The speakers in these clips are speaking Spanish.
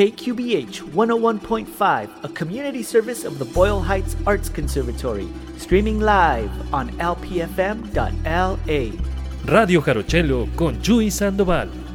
KQBH 101.5, a community service of the Boyle Heights Arts Conservatory, streaming live on lpfm.la. Radio Jarochelo con Chuy Sandoval.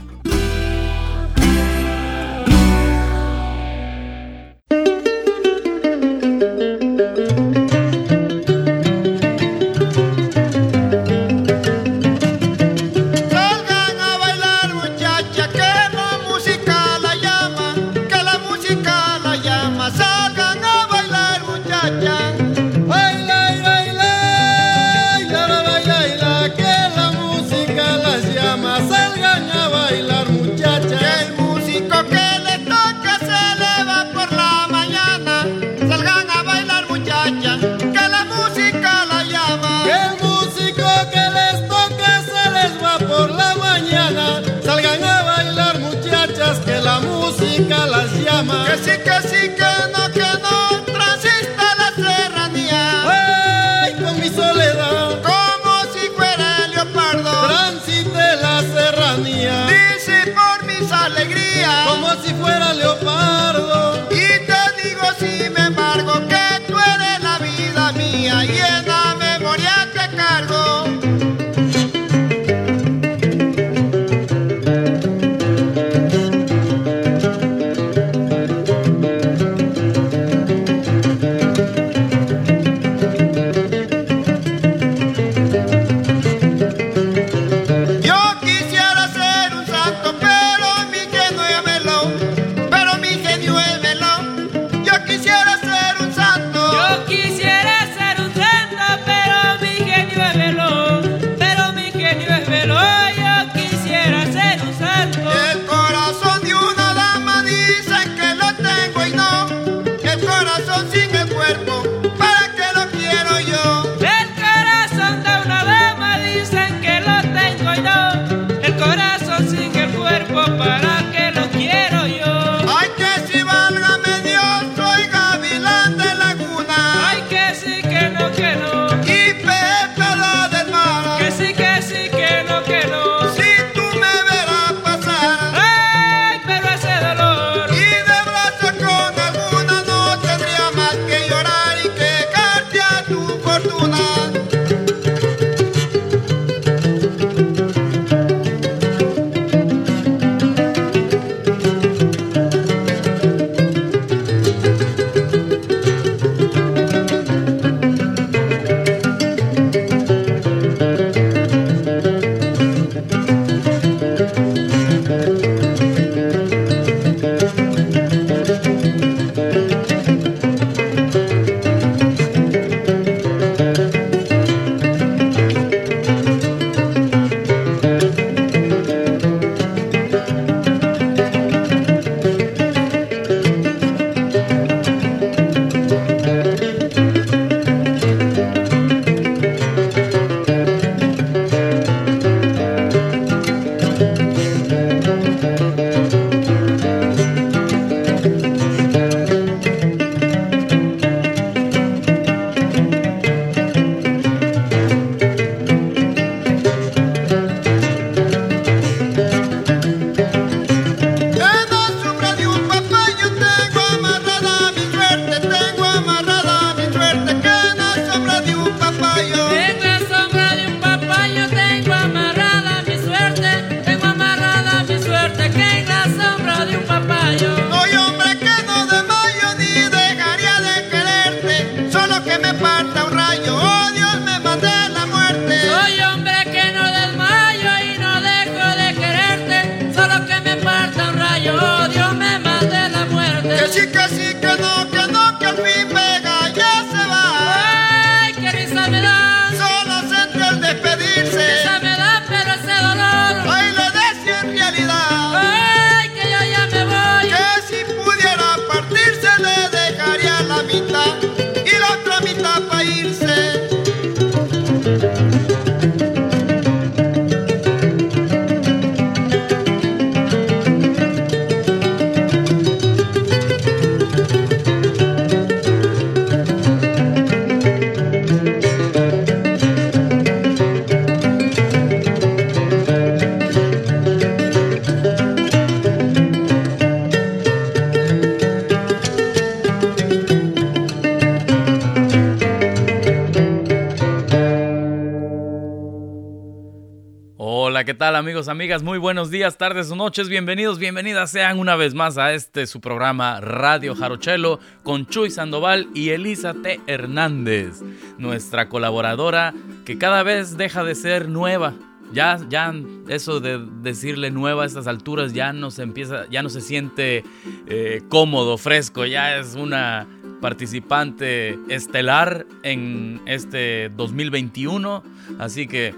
Muy buenos días, tardes o noches, bienvenidos, bienvenidas sean una vez más a este su programa Radio Jarochelo con Chuy Sandoval y Elisa T. Hernández, nuestra colaboradora que cada vez deja de ser nueva. Ya, ya eso de decirle nueva a estas alturas ya no se empieza, ya no se siente eh, cómodo, fresco, ya es una participante estelar en este 2021, así que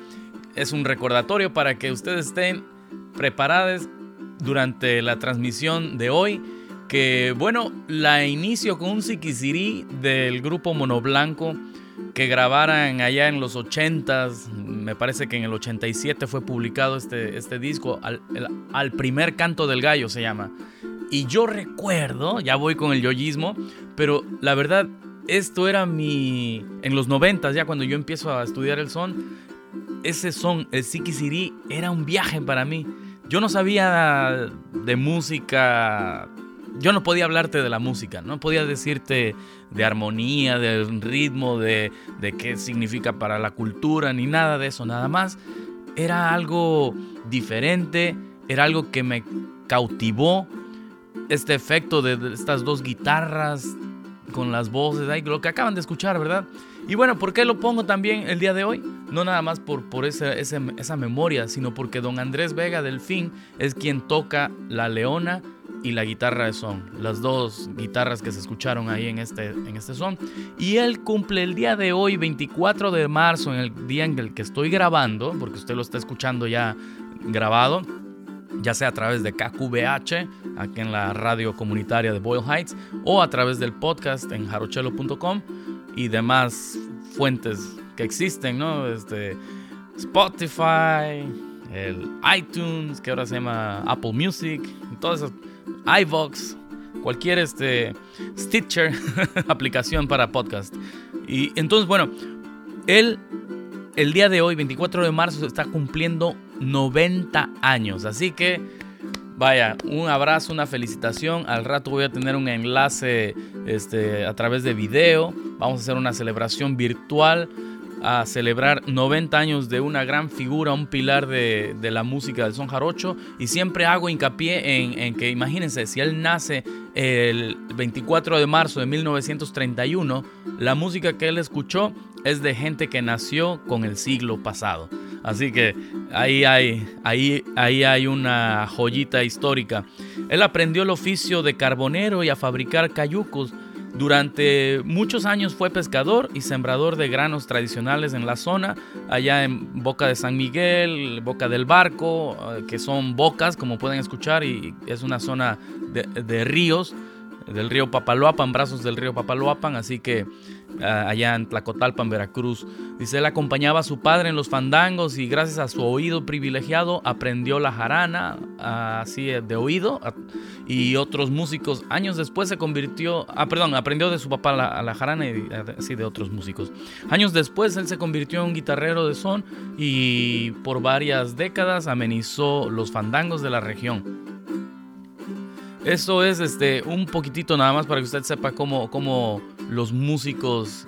es un recordatorio para que ustedes estén preparados durante la transmisión de hoy. Que bueno, la inicio con un Siquisirí del grupo Monoblanco que grabaran allá en los 80s. Me parece que en el 87 fue publicado este, este disco. Al, al, primer canto del gallo se llama. Y yo recuerdo, ya voy con el yoyismo, pero la verdad, esto era mi. En los 90 ya cuando yo empiezo a estudiar el son ese son, el Siri, era un viaje para mí. Yo no sabía de música, yo no podía hablarte de la música, no podía decirte de armonía, del ritmo, de, de qué significa para la cultura, ni nada de eso, nada más. Era algo diferente, era algo que me cautivó. Este efecto de estas dos guitarras con las voces, lo que acaban de escuchar, ¿verdad? Y bueno, ¿por qué lo pongo también el día de hoy? No nada más por, por esa, esa, memoria, sino porque don Andrés Vega Delfín es quien toca la leona y la guitarra de son, las dos guitarras que se escucharon ahí en este, en este son. Y él cumple el día de hoy, 24 de marzo, en el día en el que estoy grabando, porque usted lo está escuchando ya grabado, ya sea a través de KQBH, aquí en la radio comunitaria de Boyle Heights, o a través del podcast en jarochelo.com y demás fuentes que existen, ¿no? Este, Spotify, el iTunes, que ahora se llama Apple Music, todas esas, iVox, cualquier este, Stitcher, aplicación para podcast. Y entonces, bueno, él el día de hoy, 24 de marzo, está cumpliendo 90 años. Así que Vaya, un abrazo, una felicitación. Al rato voy a tener un enlace este, a través de video. Vamos a hacer una celebración virtual a celebrar 90 años de una gran figura, un pilar de, la música del son jarocho. Y siempre hago hincapié en, que, imagínense, si él nace el 24 de marzo de 1931, la música que él escuchó es de gente que nació con el siglo pasado. Así que ahí hay, ahí, ahí hay una joyita histórica. Él aprendió el oficio de carbonero y a fabricar cayucos. Durante muchos años fue pescador y sembrador de granos tradicionales en la zona, allá en Boca de San Miguel, Boca del Barco, eh, que son bocas, como pueden escuchar, y es una zona de, de ríos, del río Papaloapan, brazos del río Papaloapan, así que allá en Tlacotalpan, Veracruz. Dice, él acompañaba a su padre en los fandangos y gracias a su oído privilegiado aprendió la jarana, así de oído, y otros músicos. Años después se convirtió, ah, perdón, aprendió de su papá la, jarana y así de otros músicos. Años después él se convirtió en un guitarrero de son y por varias décadas amenizó los fandangos de la región. Esto es este, un poquitito nada más para que usted sepa cómo, cómo los músicos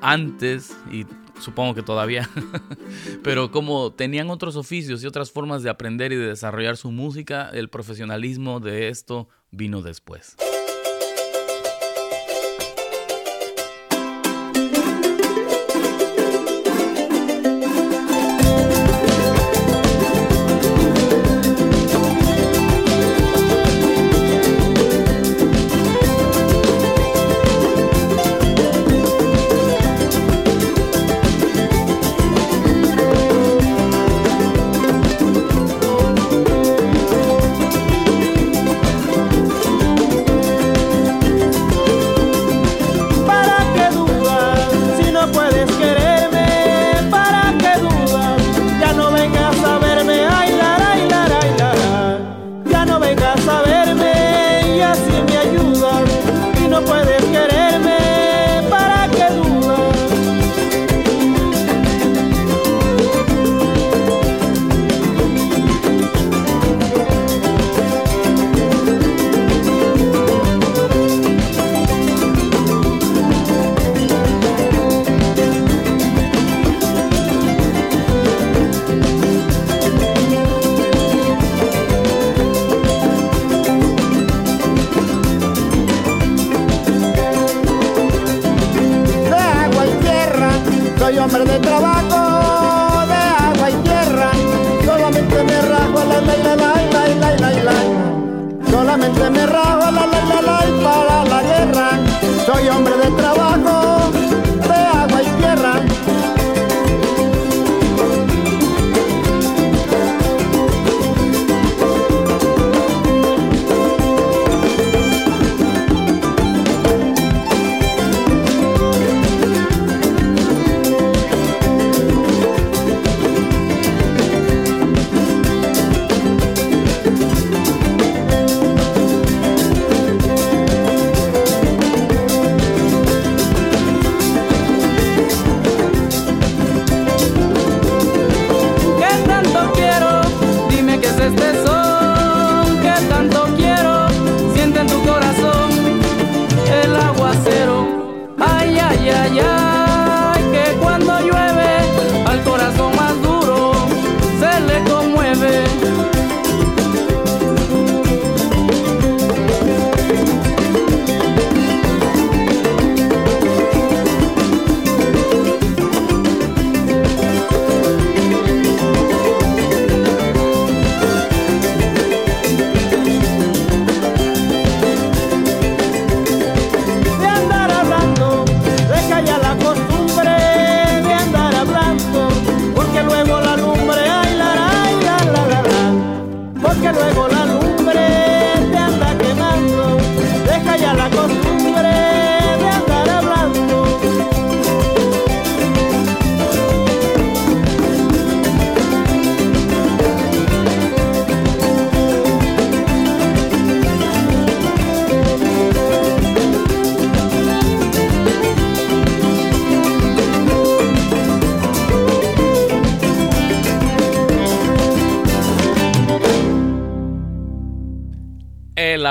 antes, y supongo que todavía, pero como tenían otros oficios y otras formas de aprender y de desarrollar su música, el profesionalismo de esto vino después.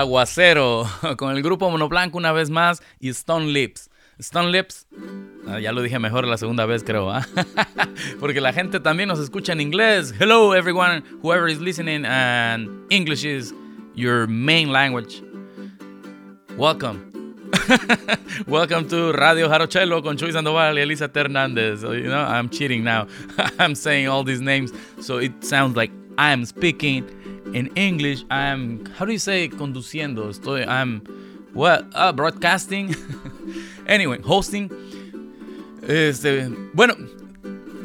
Aguacero con el grupo Monoblanco una vez más y Stone Lips. Stone Lips, ah, ya lo dije mejor la segunda vez creo, ¿ah? porque la gente también nos escucha en inglés. Hello everyone, whoever is listening and English is your main language. Welcome. Welcome to Radio Jarochelo con Chuy Sandoval y Elisa Hernández. You know, I'm cheating now. I'm saying all these names so it sounds like I'm speaking in English, I'm, how do you say conduciendo? Estoy, I'm, what, uh, broadcasting. anyway, hosting. Este, bueno,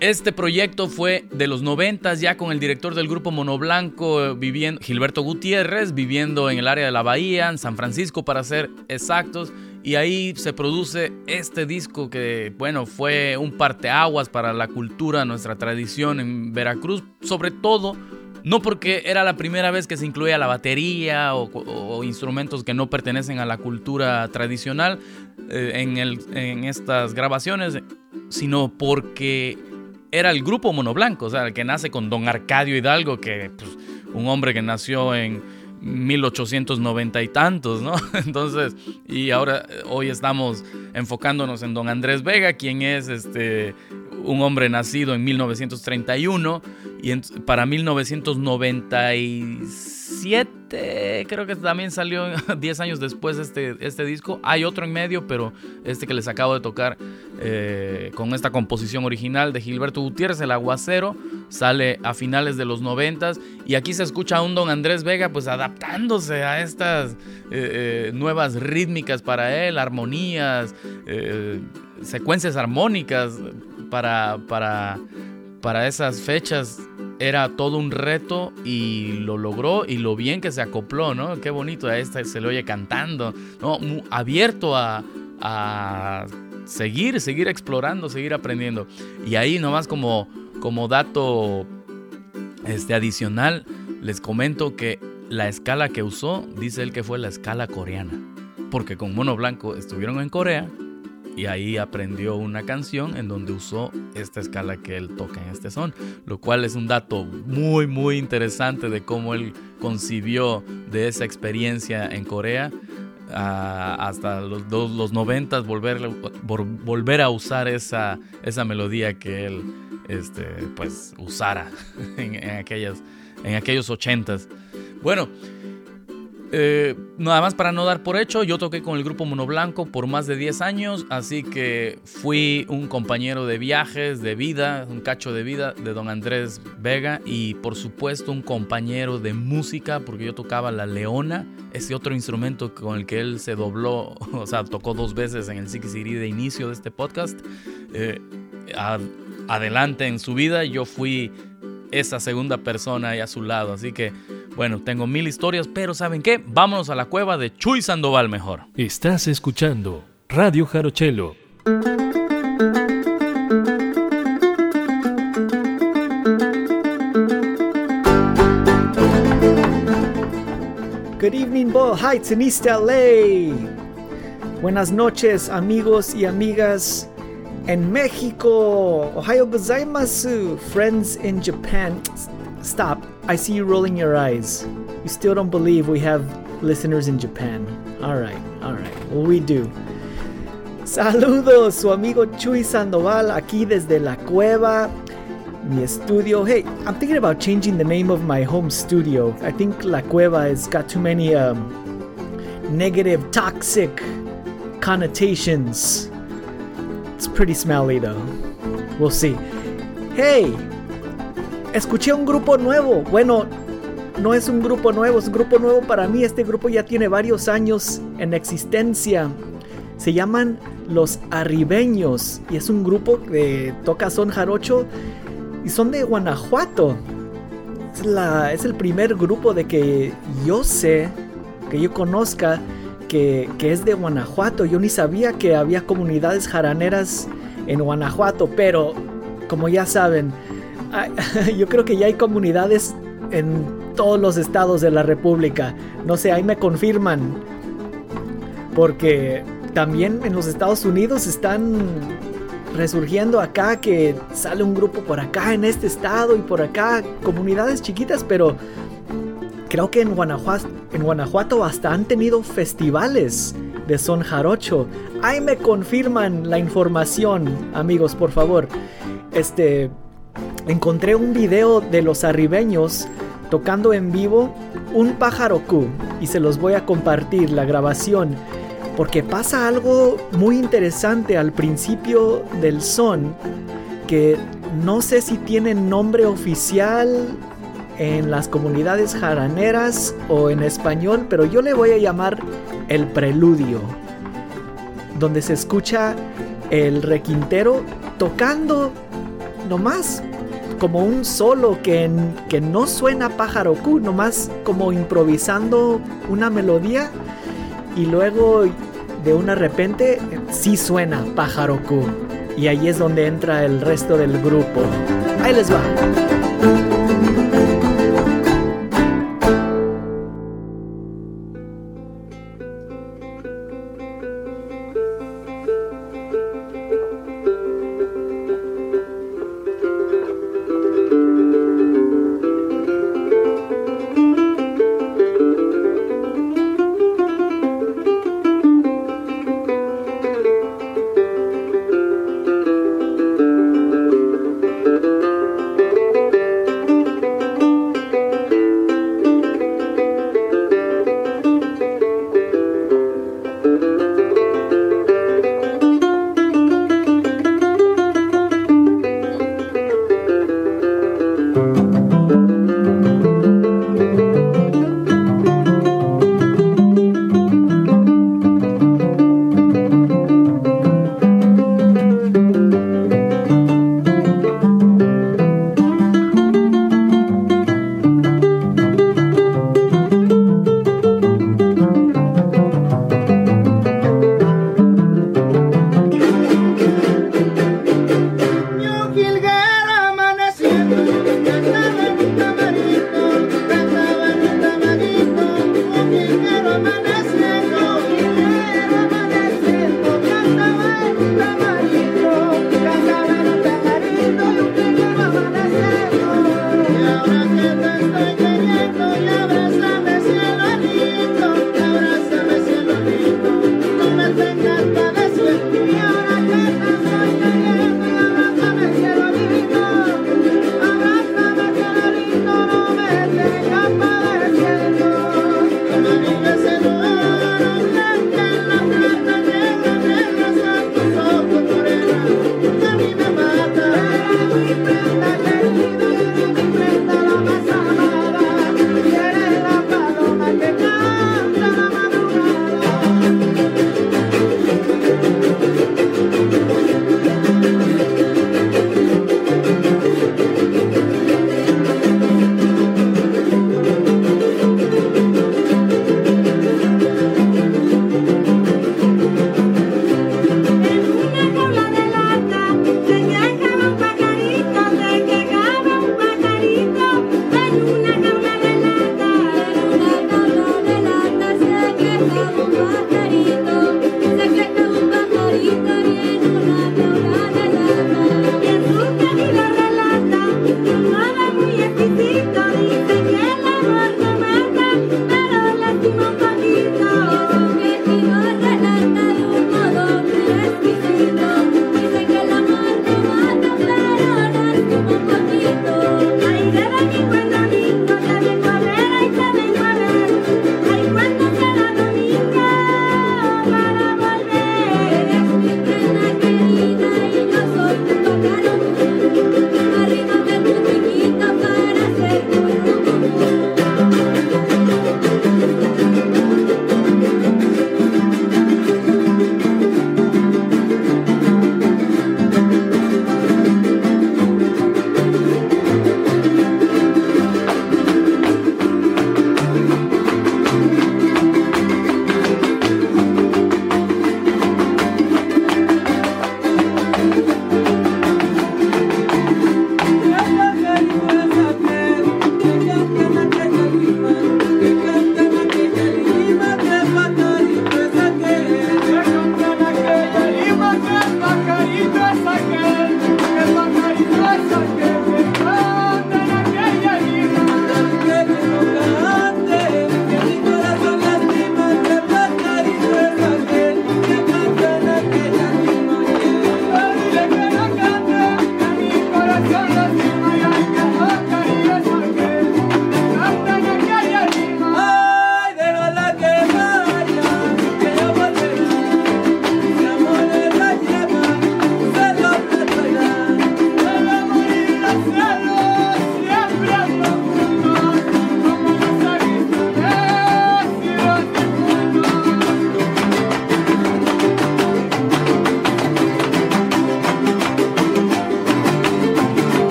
este proyecto fue de los noventas ya con el director del grupo Monoblanco, viviendo, Gilberto Gutiérrez, viviendo en el área de la Bahía, en San Francisco para ser exactos. Y ahí se produce este disco que, bueno, fue un parteaguas para la cultura, nuestra tradición en Veracruz, sobre todo no porque era la primera vez que se incluía la batería o, instrumentos que no pertenecen a la cultura tradicional eh, en, estas grabaciones, sino porque era el grupo Monoblanco, o sea, el que nace con Don Arcadio Hidalgo, que pues, un hombre que nació en 1890 y tantos, ¿no? Entonces, y ahora hoy estamos enfocándonos en Don Andrés Vega, quien es este un hombre nacido en 1931 y para 1997 creo que también salió 10 años después este, este disco. Hay otro en medio, pero este que les acabo de tocar eh, con esta composición original de Gilberto Gutiérrez, El Aguacero, sale a finales de los 90 y aquí se escucha a un don Andrés Vega pues adaptándose a estas eh, eh, nuevas rítmicas para él, armonías, secuencias armónicas para, para, para esas fechas era todo un reto y lo logró y lo bien que se acopló, ¿no? Qué bonito, a este se le oye cantando, ¿no? abierto a, a seguir, seguir explorando, seguir aprendiendo. Y ahí nomás como, como dato este, adicional, les comento que la escala que usó, dice él que fue la escala coreana. Porque con Mono Blanco estuvieron en Corea y ahí aprendió una canción en donde usó esta escala que él toca en este son, lo cual es un dato muy muy interesante de cómo él concibió de esa experiencia en Corea hasta los, los 90 volver, volver a usar esa, esa melodía que él este, pues usara en, aquellas, en aquellos 80 Bueno, Eh, nada más para no dar por hecho, yo toqué con el grupo Monoblanco por más de 10 años, así que fui un compañero de viajes, de vida, un cacho de vida de don Andrés Vega y por supuesto un compañero de música porque yo tocaba la leona, ese otro instrumento con el que él se dobló, o sea, tocó dos veces en el City de inicio de este podcast. Eh, adelante en su vida, yo fui esa segunda persona ahí a su lado, así que bueno, tengo mil historias, pero ¿saben qué? Vámonos a la cueva de Chuy Sandoval mejor. Estás escuchando Radio Jarochelo. Good evening, Boyle Heights in East LA. Buenas noches, amigos y amigas en México. Ohio gozaimasu, friends in Japan. Stop. I see you rolling your eyes. You still don't believe we have listeners in Japan. Alright, alright. Well, we do. Saludos, su amigo Chuy Sandoval aquí desde la cueva, mi estudio. Hey, I'm thinking about changing the name of my home studio. I think La Cueva has got too many um, negative, toxic connotations. It's pretty smelly though. We'll see. Hey, escuché un grupo nuevo. Bueno, no es un grupo nuevo, es un grupo nuevo para mí. Este grupo ya tiene varios años en existencia. Se llaman Los Arribeños y es un grupo que toca son jarocho y son de Guanajuato. Es, la, es el primer grupo de que yo sé, que yo conozca, que, que es de Guanajuato. Yo ni sabía que había comunidades jaraneras en Guanajuato, pero como ya saben, yo creo que ya hay comunidades en todos los estados de la República. No sé, ahí me confirman. Porque también en los Estados Unidos están resurgiendo acá que sale un grupo por acá en este estado y por acá comunidades chiquitas, pero creo que en Guanajuato, hasta han tenido festivales de son jarocho. Ahí me confirman la información, amigos, por favor. Este, encontré un video de los arribeños tocando en vivo un pájaro Q y se los voy a compartir la grabación porque pasa algo muy interesante al principio del son que no sé si tiene nombre oficial en las comunidades jaraneras o en español, pero yo le voy a llamar el preludio, donde se escucha el requintero tocando nomás como un solo que, que no suena pájaro Q, nomás como improvisando una melodía y luego de una repente sí suena pájaro Q. Y ahí es donde entra el resto del grupo. Ahí les va.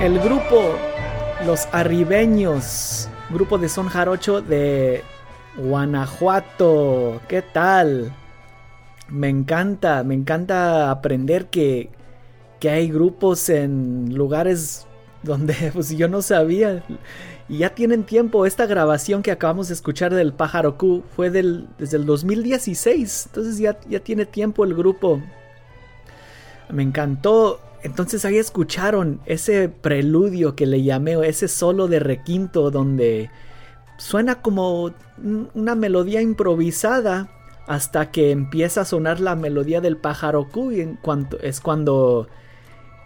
El grupo Los Arribeños, grupo de son jarocho de Guanajuato. ¿Qué tal? Me encanta, me encanta aprender que, que hay grupos en lugares donde pues, yo no sabía. Y ya tienen tiempo. Esta grabación que acabamos de escuchar del Pájaro Q fue del, desde el 2016. Entonces ya, ya tiene tiempo el grupo. Me encantó entonces ahí escucharon ese preludio que le llamé, ese solo de requinto donde suena como una melodía improvisada hasta que empieza a sonar la melodía del pájaro Q en cuanto, es cuando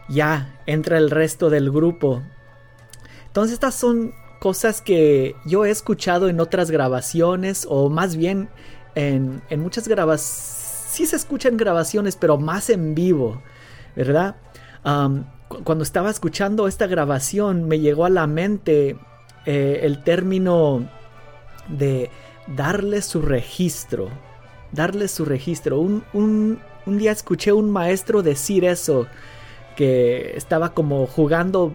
ya entra el resto del grupo. Entonces estas son cosas que yo he escuchado en otras grabaciones o más bien en, muchas grabaciones. Sí se escuchan grabaciones, pero más en vivo, ¿verdad? Cuando estaba escuchando esta grabación me llegó a la mente eh, el término de darle su registro. Darle su registro. Un, un, un día escuché un maestro decir eso, que estaba como jugando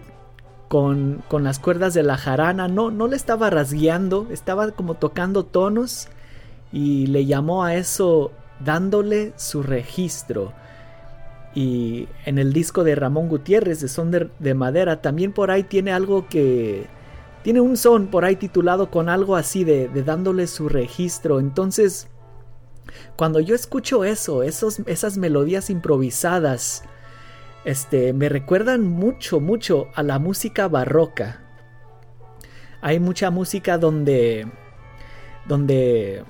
con, con, las cuerdas de la jarana, no, no le estaba rasgueando, estaba como tocando tonos y le llamó a eso dándole su registro. Y en el disco de Ramón Gutiérrez de Son de, Madera también por ahí tiene algo que... Tiene un son por ahí titulado con algo así de, de dándole su registro. Entonces, cuando yo escucho eso, esos, esas melodías improvisadas, este, me recuerdan mucho, mucho a la música barroca. Hay mucha música donde, donde,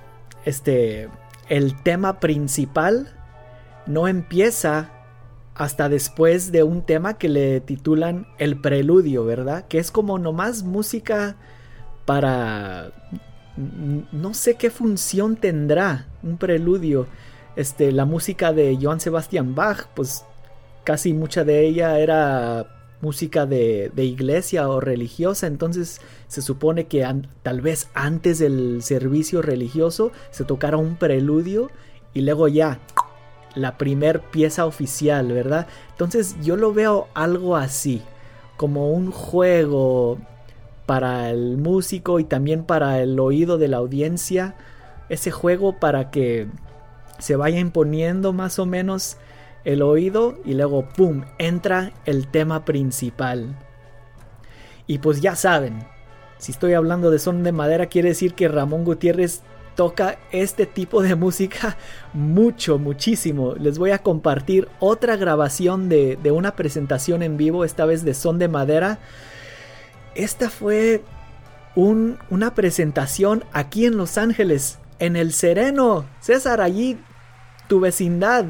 este, el tema principal no empieza hasta después de un tema que le titulan el preludio, ¿verdad? Que es como nomás música para no sé qué función tendrá un preludio. Este, la música de Johann Sebastian Bach, pues casi mucha de ella era música de, iglesia o religiosa, entonces se supone que tal vez antes del servicio religioso se tocara un preludio y luego ya la primer pieza oficial, ¿verdad? Entonces yo lo veo algo así, como un juego para el músico y también para el oído de la audiencia, ese juego para que se vaya imponiendo más o menos el oído y luego ¡pum! entra el tema principal. Y pues ya saben, si estoy hablando de son de madera quiere decir que Ramón Gutiérrez toca este tipo de música mucho, muchísimo. Les voy a compartir otra grabación de, de una presentación en vivo, esta vez de son de madera esta fue una presentación aquí en Los Ángeles, en el Sereno. César, allí, tu vecindad.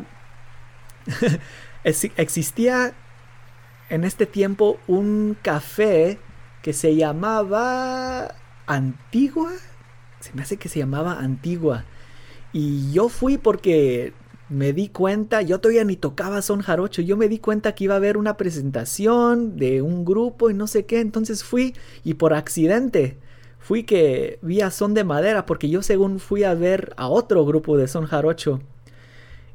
Existía en este tiempo un café que se llamaba Antigua. Se me hace que se llamaba Antigua. Y yo fui porque me di cuenta, yo todavía ni tocaba son jarocho, yo me di cuenta que iba a haber una presentación de un grupo y no sé qué, entonces fui y por accidente fui que vi a son de madera porque yo según fui a ver a otro grupo de son jarocho.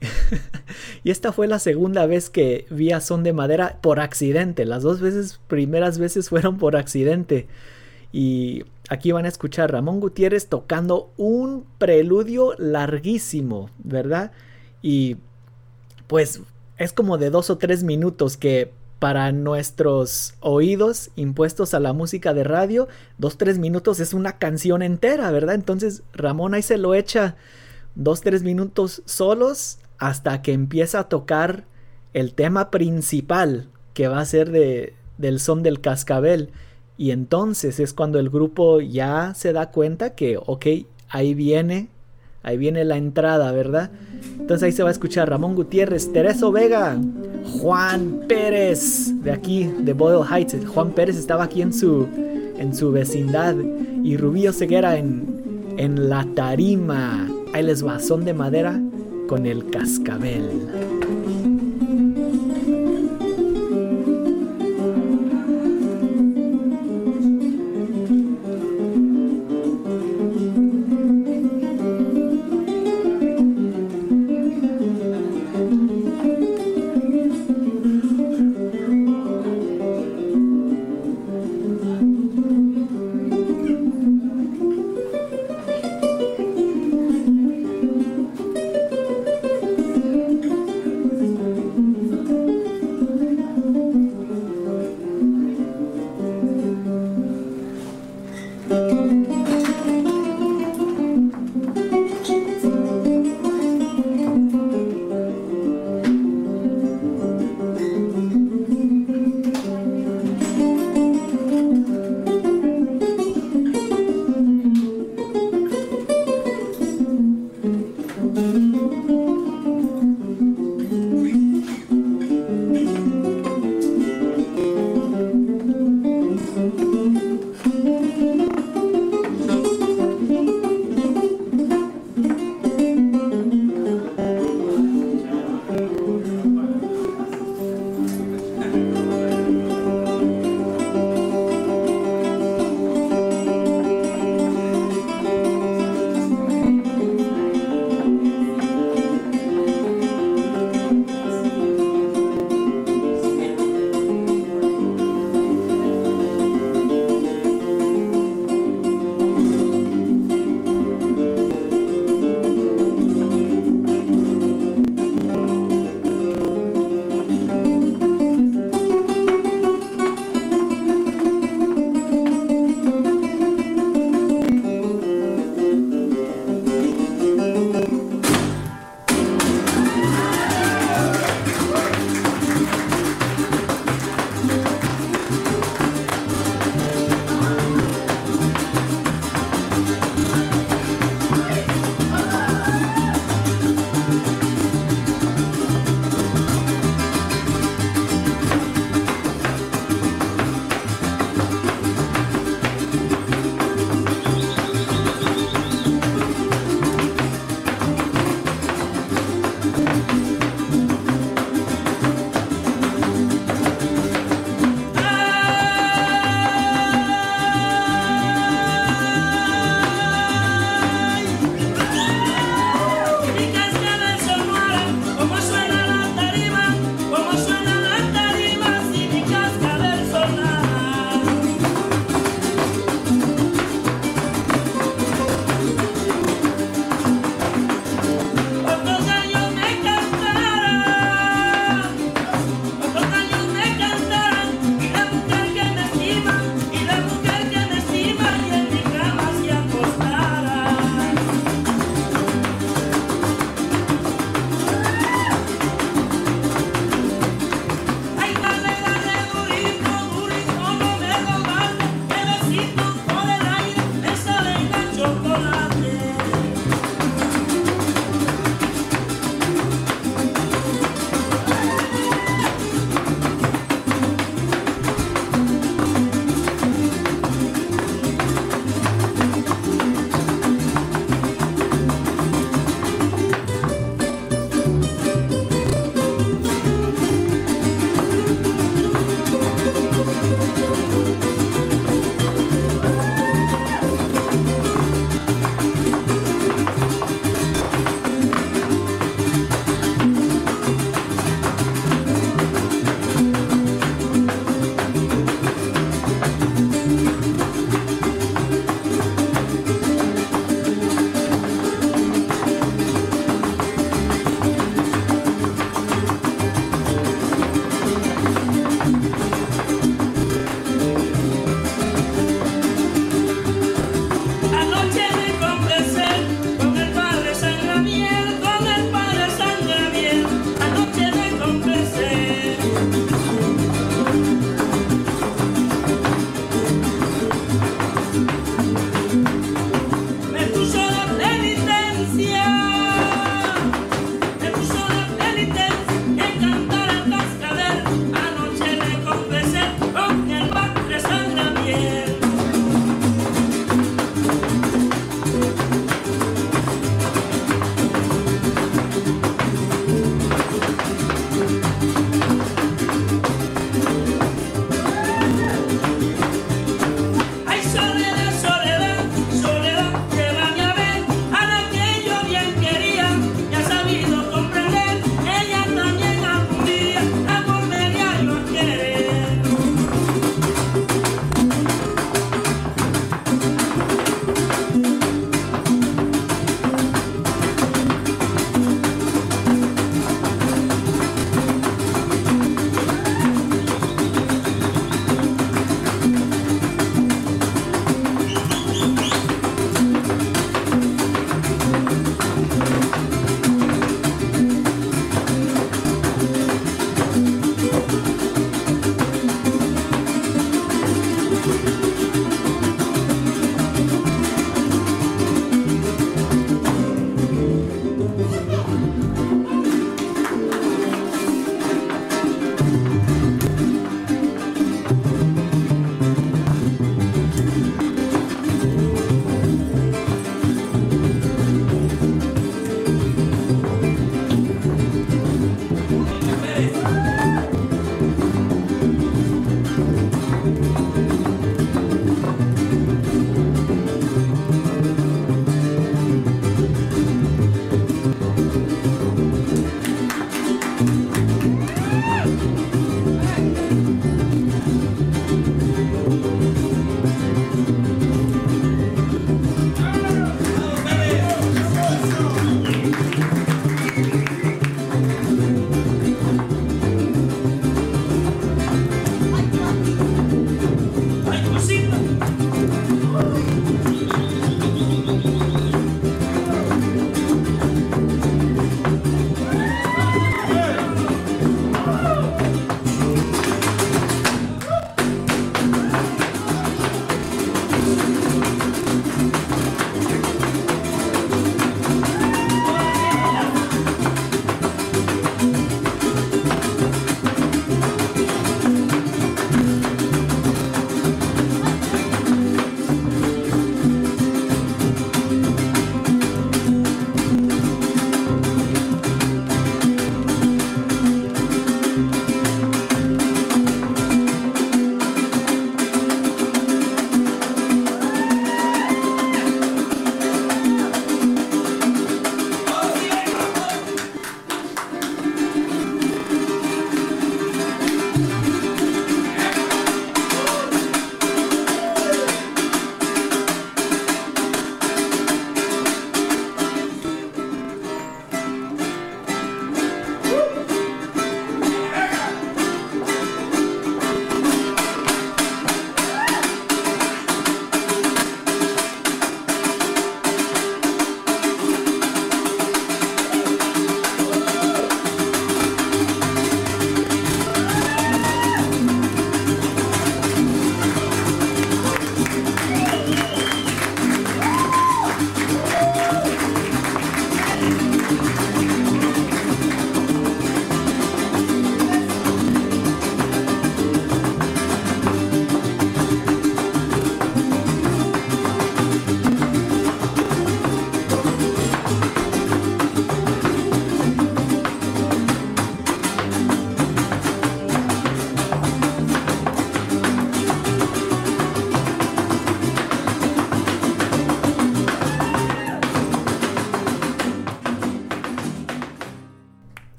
y esta fue la segunda vez que vi a son de madera por accidente, las dos veces primeras veces fueron por accidente. Y aquí van a escuchar Ramón Gutiérrez tocando un preludio larguísimo, ¿verdad? Y pues es como de dos o tres minutos que para nuestros oídos impuestos a la música de radio, dos, tres minutos es una canción entera, ¿verdad? Entonces Ramón ahí se lo echa dos, tres minutos solos hasta que empieza a tocar el tema principal que va a ser de, del son del cascabel. Y entonces es cuando el grupo ya se da cuenta que, ok, ahí viene Ahí viene la entrada, ¿verdad? Entonces ahí se va a escuchar Ramón Gutiérrez, Tereso Vega, Juan Pérez, de aquí, de Boyle Heights. Juan Pérez estaba aquí en su, en su vecindad. Y Rubio Ceguera en, en la tarima. Ahí les va, son de madera con el cascabel.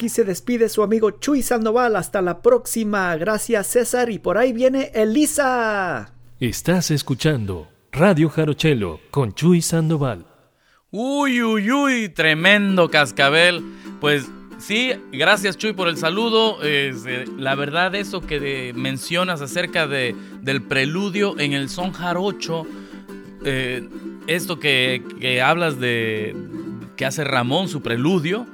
Aquí se despide su amigo Chuy Sandoval. Hasta la próxima. Gracias César. Y por ahí viene Elisa. Estás escuchando Radio Jarochelo con Chuy Sandoval. Uy, uy, uy, tremendo cascabel. Pues sí, gracias Chuy por el saludo. Eh, la verdad eso que mencionas acerca de, del preludio en el son jarocho, eh, esto que, que hablas de que hace Ramón, su preludio,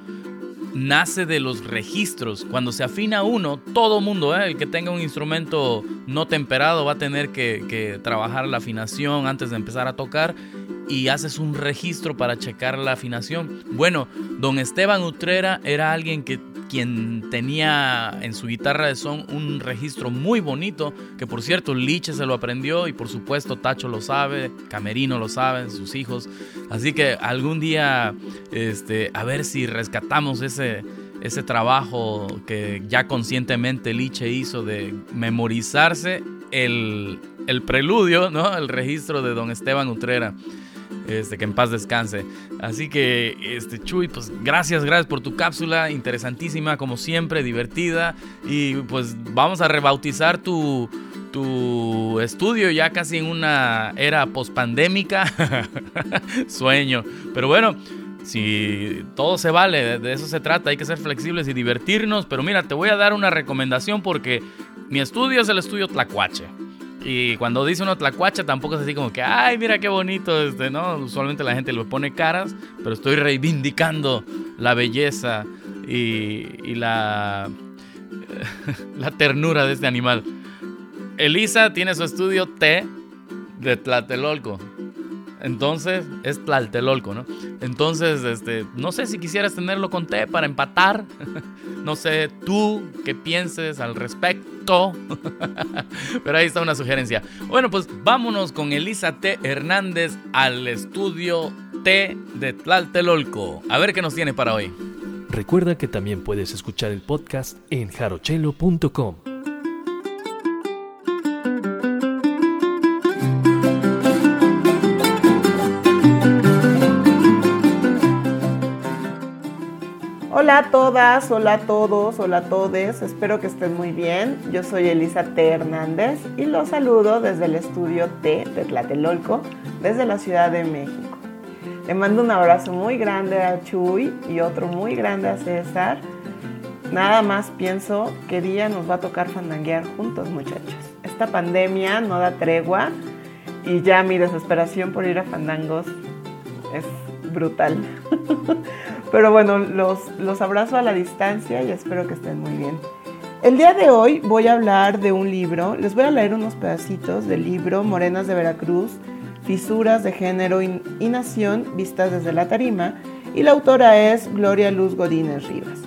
nace de los registros. Cuando se afina uno, todo mundo, ¿eh? el que tenga un instrumento no temperado va a tener que, que, trabajar la afinación antes de empezar a tocar y haces un registro para checar la afinación. Bueno, don Esteban Utrera era alguien que quien tenía en su guitarra de son un registro muy bonito, que por cierto Liche se lo aprendió y por supuesto Tacho lo sabe, Camerino lo sabe, sus hijos. Así que algún día, este, a ver si rescatamos ese, ese trabajo que ya conscientemente Liche hizo de memorizarse el, el preludio, ¿no? El registro de don Esteban Utrera. Este, que en paz descanse. Así que, este, Chuy, pues gracias, gracias por tu cápsula, interesantísima como siempre, divertida. Y pues vamos a rebautizar tu, tu estudio ya casi en una era pospandémica. Sueño. Pero bueno, si todo se vale, de eso se trata, hay que ser flexibles y divertirnos. Pero mira, te voy a dar una recomendación porque mi estudio es el estudio Tlacuache. Y cuando dice uno tlacuacha, tampoco es así como que, ay, mira qué bonito, este, ¿no? Usualmente la gente le pone caras, pero estoy reivindicando la belleza y, la, la ternura de este animal. Elisa tiene su estudio T de Tlatelolco. Entonces, es Tlaltelolco, ¿no? Entonces, este, no sé si quisieras tenerlo con T para empatar. no sé tú qué pienses al respecto. Pero ahí está una sugerencia. Bueno, pues vámonos con Elisa T. Hernández al estudio T de Tlaltelolco. A ver qué nos tiene para hoy. Recuerda que también puedes escuchar el podcast en jarochelo.com. Hola a todas, hola a todos, hola a todes, espero que estén muy bien. Yo soy Elisa T. Hernández y los saludo desde el estudio T de Tlatelolco, desde la Ciudad de México. Le mando un abrazo muy grande a Chuy y otro muy grande a César. Nada más pienso qué día nos va a tocar fandanguear juntos, muchachos. Esta pandemia no da tregua y ya mi desesperación por ir a fandangos es brutal. Pero bueno, los, los abrazo a la distancia y espero que estén muy bien. El día de hoy voy a hablar de un libro, les voy a leer unos pedacitos del libro Morenas de Veracruz, Fisuras de Género y, Nación vistas desde la tarima, y la autora es Gloria Luz Godínez Rivas.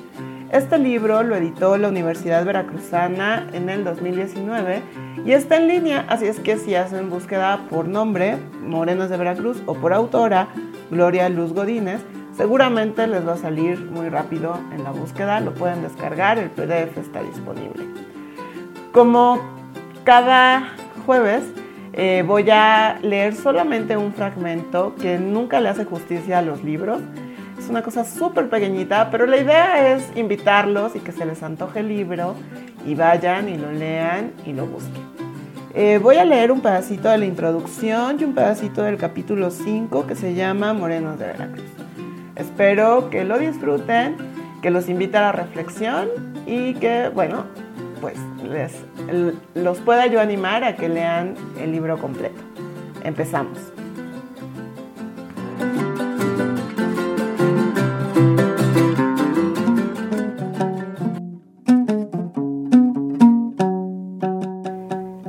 Este libro lo editó la Universidad Veracruzana en el 2019 y está en línea, así es que si hacen búsqueda por nombre, Morenas de Veracruz, o por autora, Gloria Luz Godínez, Seguramente les va a salir muy rápido en la búsqueda, lo pueden descargar, el PDF está disponible. Como cada jueves eh, voy a leer solamente un fragmento que nunca le hace justicia a los libros. Es una cosa súper pequeñita, pero la idea es invitarlos y que se les antoje el libro y vayan y lo lean y lo busquen. Eh, voy a leer un pedacito de la introducción y un pedacito del capítulo 5 que se llama Morenos de Veracruz. Espero que lo disfruten, que los invite a la reflexión y que, bueno, pues les, los pueda yo animar a que lean el libro completo. Empezamos.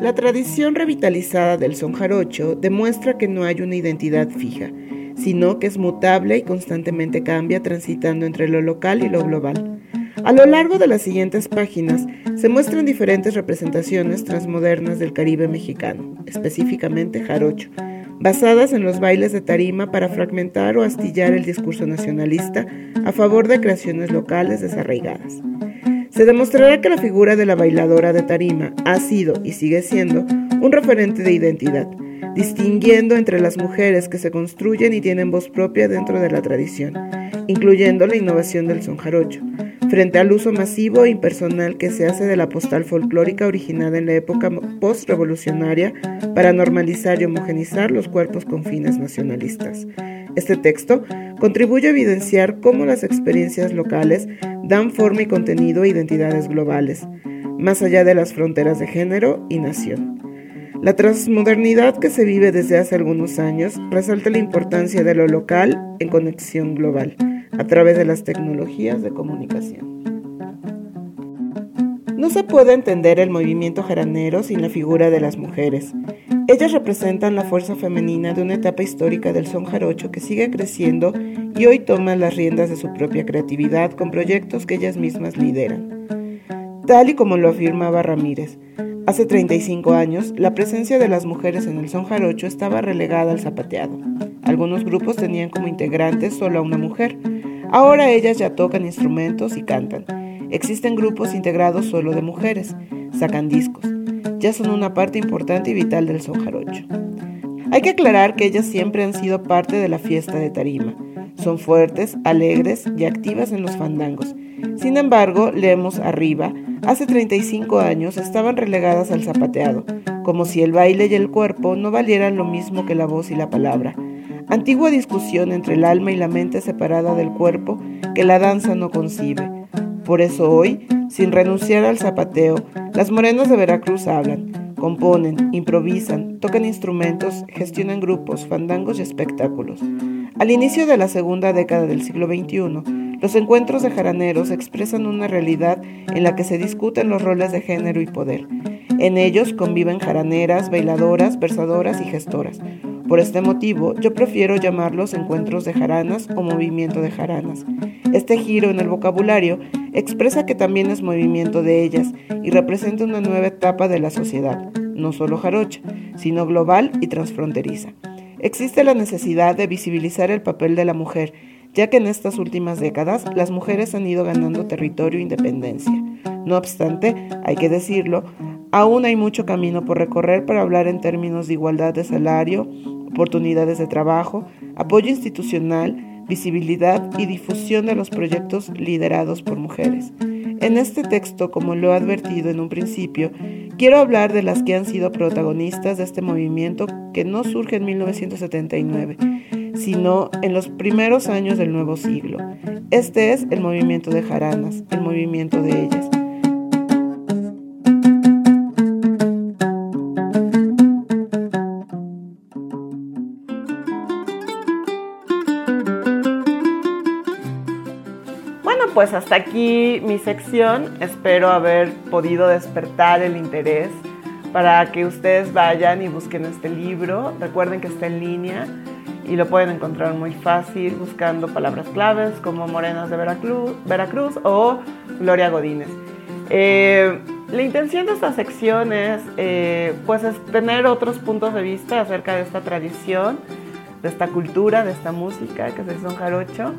La tradición revitalizada del son jarocho demuestra que no hay una identidad fija sino que es mutable y constantemente cambia transitando entre lo local y lo global. A lo largo de las siguientes páginas se muestran diferentes representaciones transmodernas del Caribe mexicano, específicamente jarocho, basadas en los bailes de tarima para fragmentar o astillar el discurso nacionalista a favor de creaciones locales desarraigadas. Se demostrará que la figura de la bailadora de tarima ha sido y sigue siendo un referente de identidad, distinguiendo entre las mujeres que se construyen y tienen voz propia dentro de la tradición, incluyendo la innovación del son jarocho, frente al uso masivo e impersonal que se hace de la postal folclórica originada en la época postrevolucionaria para normalizar y homogenizar los cuerpos con fines nacionalistas. Este texto contribuye a evidenciar cómo las experiencias locales dan forma y contenido a identidades globales, más allá de las fronteras de género y nación. La transmodernidad que se vive desde hace algunos años resalta la importancia de lo local en conexión global a través de las tecnologías de comunicación. No se puede entender el movimiento jaranero sin la figura de las mujeres. Ellas representan la fuerza femenina de una etapa histórica del son jarocho que sigue creciendo y hoy toma las riendas de su propia creatividad con proyectos que ellas mismas lideran. Tal y como lo afirmaba Ramírez, Hace 35 años, la presencia de las mujeres en el son jarocho estaba relegada al zapateado. Algunos grupos tenían como integrantes solo a una mujer. Ahora ellas ya tocan instrumentos y cantan. Existen grupos integrados solo de mujeres. Sacan discos. Ya son una parte importante y vital del son jarocho. Hay que aclarar que ellas siempre han sido parte de la fiesta de tarima. Son fuertes, alegres y activas en los fandangos. Sin embargo, leemos arriba, hace 35 años estaban relegadas al zapateado, como si el baile y el cuerpo no valieran lo mismo que la voz y la palabra. Antigua discusión entre el alma y la mente separada del cuerpo que la danza no concibe. Por eso hoy, sin renunciar al zapateo, las morenas de Veracruz hablan, componen, improvisan, tocan instrumentos, gestionan grupos, fandangos y espectáculos. Al inicio de la segunda década del siglo XXI, los encuentros de jaraneros expresan una realidad en la que se discuten los roles de género y poder. En ellos conviven jaraneras, bailadoras, versadoras y gestoras. Por este motivo, yo prefiero llamarlos encuentros de jaranas o movimiento de jaranas. Este giro en el vocabulario expresa que también es movimiento de ellas y representa una nueva etapa de la sociedad, no solo jarocha, sino global y transfronteriza. Existe la necesidad de visibilizar el papel de la mujer, ya que en estas últimas décadas las mujeres han ido ganando territorio e independencia. No obstante, hay que decirlo, aún hay mucho camino por recorrer para hablar en términos de igualdad de salario, oportunidades de trabajo, apoyo institucional, visibilidad y difusión de los proyectos liderados por mujeres. En este texto, como lo he advertido en un principio, quiero hablar de las que han sido protagonistas de este movimiento que no surge en 1979, sino en los primeros años del nuevo siglo. Este es el movimiento de jaranas, el movimiento de ellas. pues hasta aquí mi sección. Espero haber podido despertar el interés para que ustedes vayan y busquen este libro. Recuerden que está en línea y lo pueden encontrar muy fácil buscando palabras claves como Morenas de Veracruz, Veracruz o Gloria Godínez. Eh, la intención de esta sección es, eh, pues, es tener otros puntos de vista acerca de esta tradición, de esta cultura, de esta música que es el son jarocho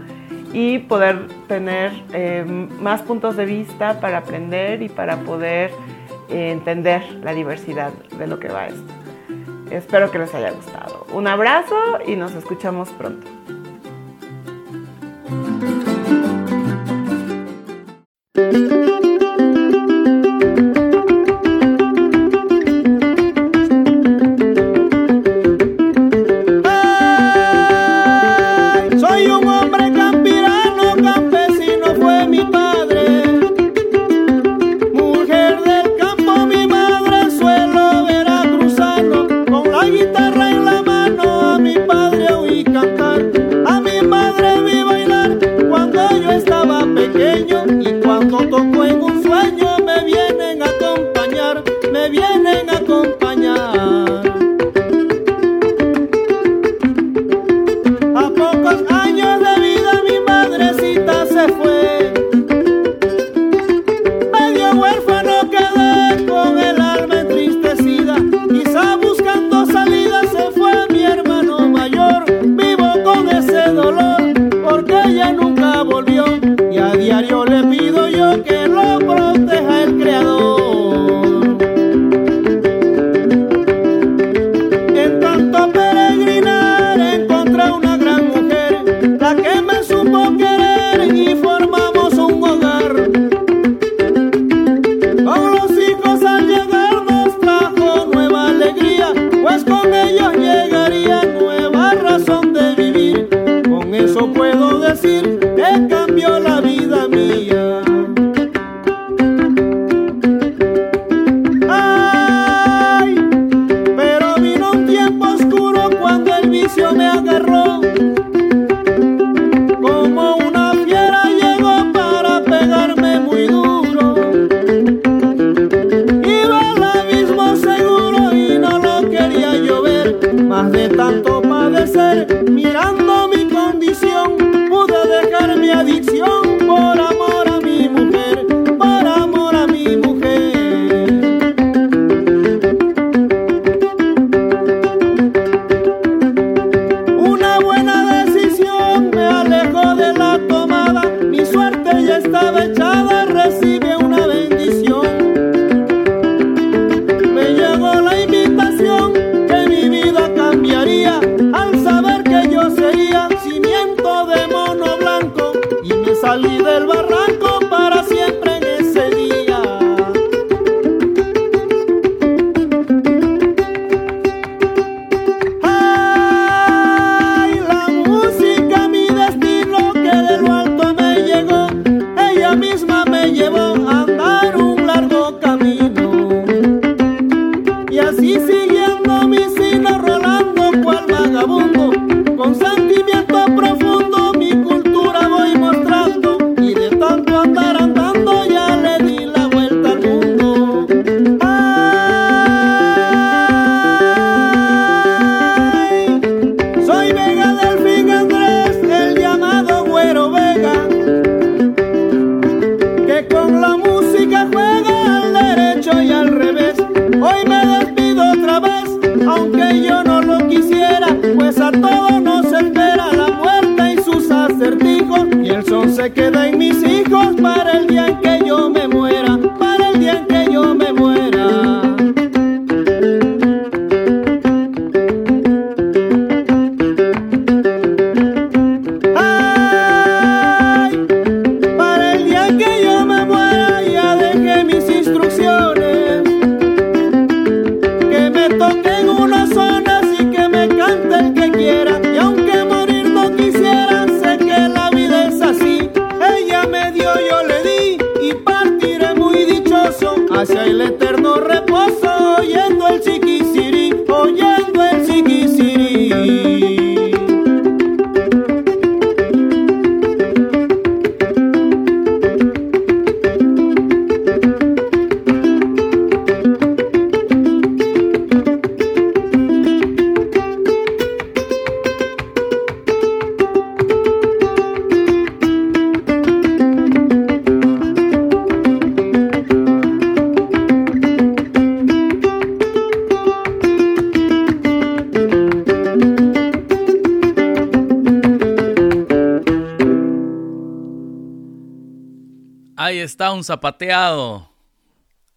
y poder tener eh, más puntos de vista para aprender y para poder entender la diversidad de lo que va esto. Espero que les haya gustado. Un abrazo y nos escuchamos pronto. Zapateado.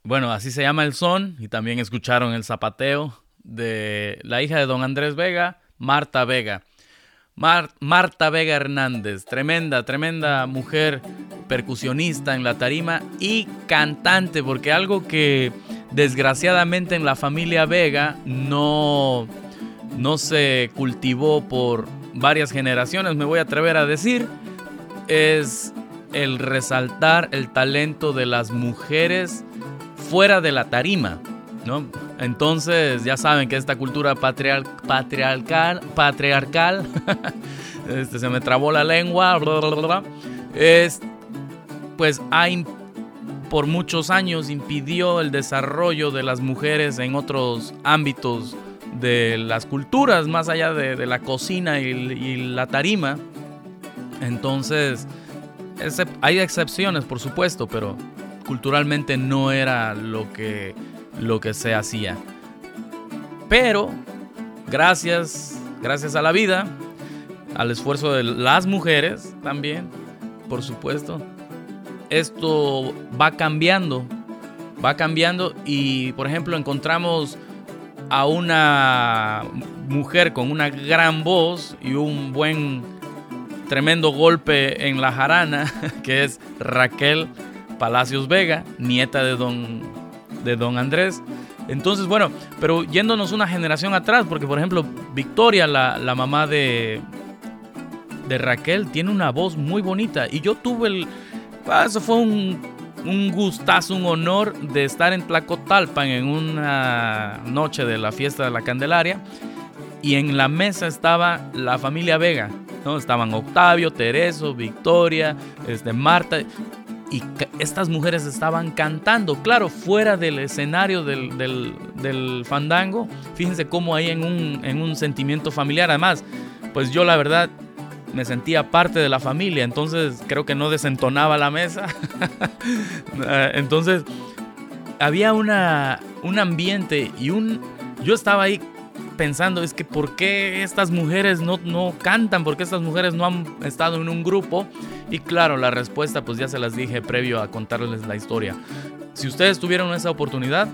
Bueno, así se llama el son y también escucharon el zapateo de la hija de don Andrés Vega, Marta Vega. Mar- Marta Vega Hernández, tremenda, tremenda mujer percusionista en la tarima y cantante, porque algo que desgraciadamente en la familia Vega no, no se cultivó por varias generaciones, me voy a atrever a decir, es el resaltar el talento de las mujeres fuera de la tarima, ¿no? Entonces, ya saben que esta cultura patriar- patriarcal, patriarcal, este, se me trabó la lengua, bla, bla, bla, es, pues, ha por muchos años impidió el desarrollo de las mujeres en otros ámbitos de las culturas, más allá de, de la cocina y, y la tarima. Entonces, hay excepciones, por supuesto, pero culturalmente no era lo que, lo que se hacía. Pero, gracias, gracias a la vida, al esfuerzo de las mujeres también, por supuesto, esto va cambiando, va cambiando y, por ejemplo, encontramos a una mujer con una gran voz y un buen tremendo golpe en la jarana, que es Raquel Palacios Vega, nieta de don, de don Andrés. Entonces, bueno, pero yéndonos una generación atrás, porque por ejemplo, Victoria, la, la mamá de, de Raquel, tiene una voz muy bonita. Y yo tuve el... ah, Eso fue un, un gustazo, un honor de estar en Tlacotalpan en una noche de la fiesta de la Candelaria. Y en la mesa estaba la familia Vega, ¿no? Estaban Octavio, Tereso, Victoria, este, Marta. Y estas mujeres estaban cantando, claro, fuera del escenario del, del- del fandango. Fíjense cómo ahí en un, en un sentimiento familiar. Además, pues yo la verdad me sentía parte de la familia, entonces creo que no desentonaba la mesa. Eh, entonces, había una, un ambiente y un... Yo estaba ahí pensando, es que ¿por qué estas mujeres no, no cantan? ¿Por qué estas mujeres no han estado en un grupo? Y claro, la respuesta pues ya se las dije previo a contarles la historia. Si ustedes tuvieron esa oportunidad,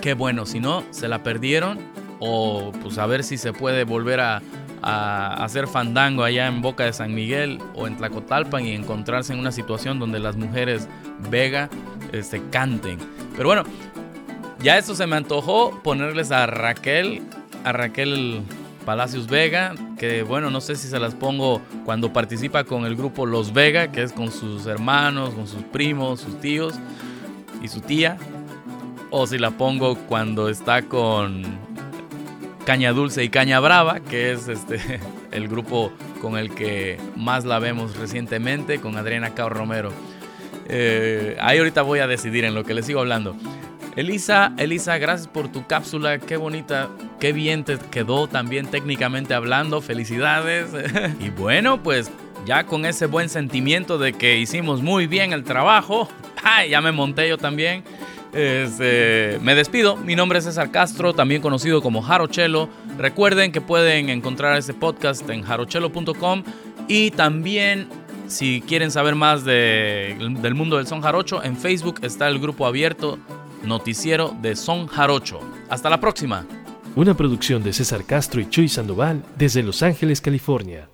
qué bueno, si no, se la perdieron o pues a ver si se puede volver a, hacer fandango allá en Boca de San Miguel o en Tlacotalpan y encontrarse en una situación donde las mujeres Vega este, canten. Pero bueno, ya esto se me antojó ponerles a Raquel, a Raquel Palacios Vega, que bueno, no sé si se las pongo cuando participa con el grupo Los Vega, que es con sus hermanos, con sus primos, sus tíos y su tía, o si la pongo cuando está con Caña Dulce y Caña Brava, que es este el grupo con el que más la vemos recientemente, con Adriana Cao Romero. Eh, ahí ahorita voy a decidir en lo que les sigo hablando. Elisa, Elisa, gracias por tu cápsula, qué bonita, qué bien te quedó también técnicamente hablando, felicidades. y bueno, pues ya con ese buen sentimiento de que hicimos muy bien el trabajo, ya me monté yo también. Este, me despido, mi nombre es César Castro, también conocido como Jarochelo. Recuerden que pueden encontrar este podcast en jarochelo.com y también Si quieren saber más de- del mundo del son jarocho, en Facebook está el grupo abierto Noticiero de Son Jarocho. Hasta la próxima. Una producción de César Castro y Chuy Sandoval desde Los Ángeles, California.